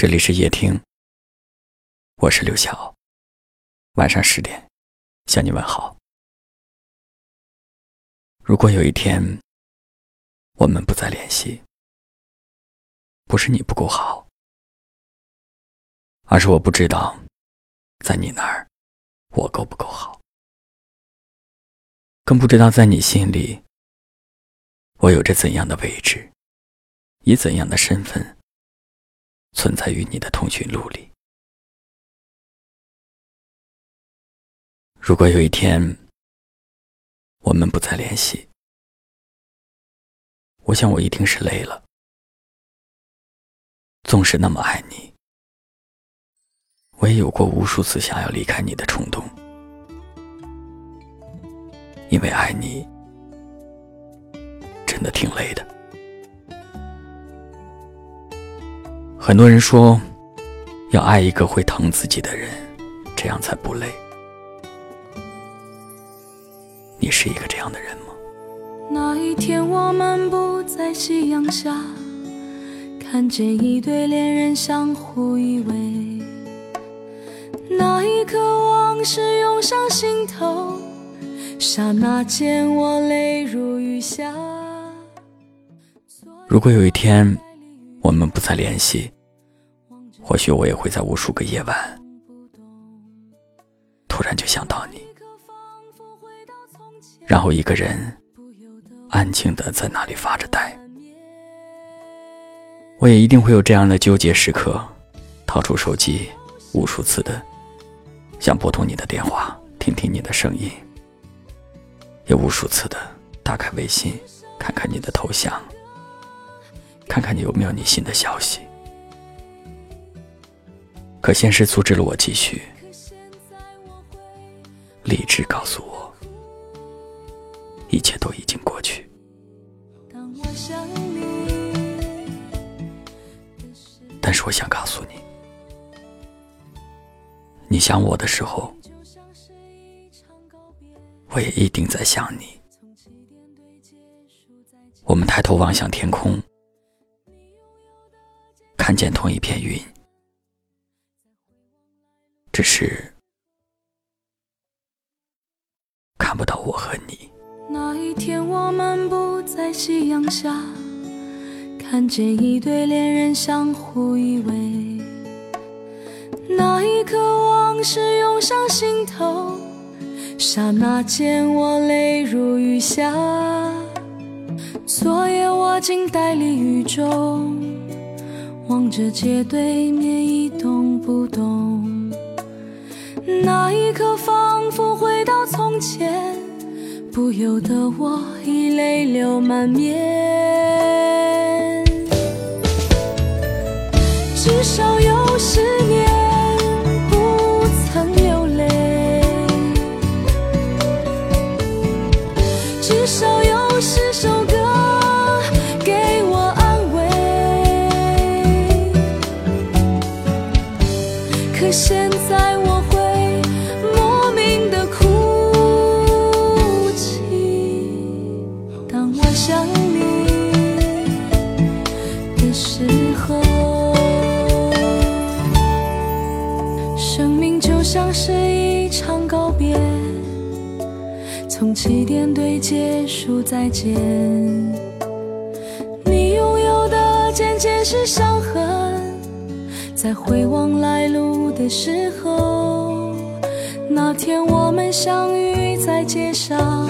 这里是夜听，我是刘晓。晚上十点向你问好。如果有一天我们不再联系，不是你不够好，而是我不知道在你那儿我够不够好，更不知道在你心里我有着怎样的位置，以怎样的身份。存在于你的通讯录里。如果有一天我们不再联系，我想我一定是累了。纵使那么爱你，我也有过无数次想要离开你的冲动，因为爱你真的挺累的。很多人说，要爱一个会疼自己的人，这样才不累。你是一个这样的人吗？那一天我漫步在夕阳下，看见一对恋人相互依偎，那一刻往事涌上心头，刹那间我泪如雨下。如果有一天我们不再联系。或许我也会在无数个夜晚，突然就想到你，然后一个人安静的在那里发着呆。我也一定会有这样的纠结时刻，掏出手机，无数次的想拨通你的电话，听听你的声音，也无数次的打开微信，看看你的头像，看看你有没有你新的消息。可现实阻止了我继续，理智告诉我，一切都已经过去。但是我想告诉你，你想我的时候，我也一定在想你。我们抬头望向天空，看见同一片云。只是看不到我和你。那一天我漫步在夕阳下，看见一对恋人相互依偎。那一刻往事涌上心头，刹那间我泪如雨下。昨夜我静待离雨中，望着街对面一动不动。那一刻，仿佛回到从前，不由得我已泪流满面。至少有十年不曾流泪，至少有十首歌给我安慰。可现从起点对结束再见。你拥有的渐渐是伤痕，在回望来路的时候，那天我们相遇在街上，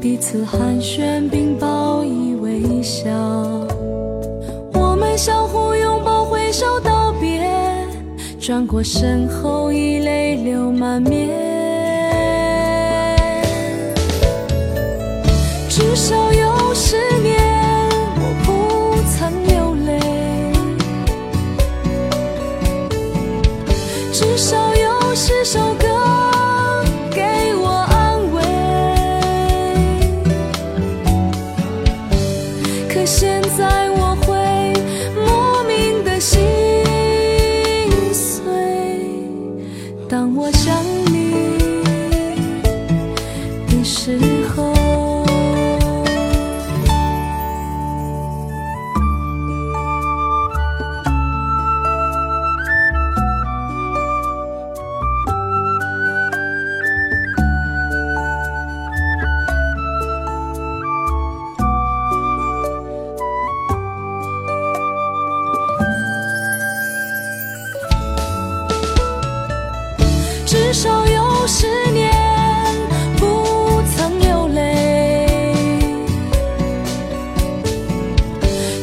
彼此寒暄并报以微笑，我们相互拥抱挥手道别。转过身后，已泪流满面。至少有十年，我不曾流泪。至少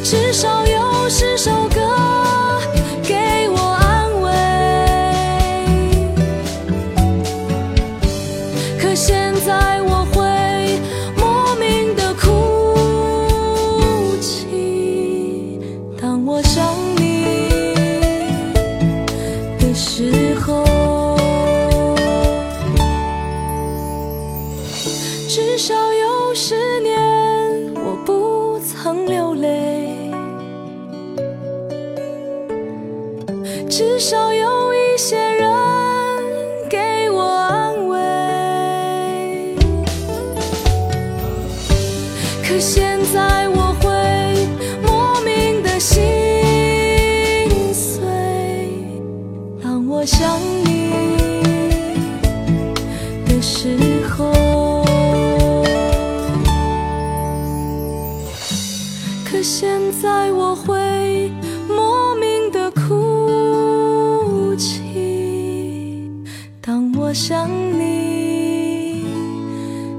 至少有十首歌给我安慰可现在我会莫名的哭泣当我想你的时候至少有十年我不曾流泪。至少有一些人给我安慰。可现在我会莫名的心碎，当我想你的时候。可现在我会想你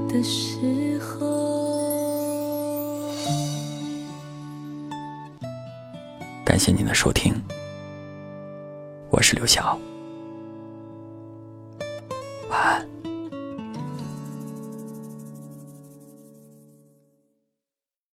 的时候。感谢您的收听，我是刘晓。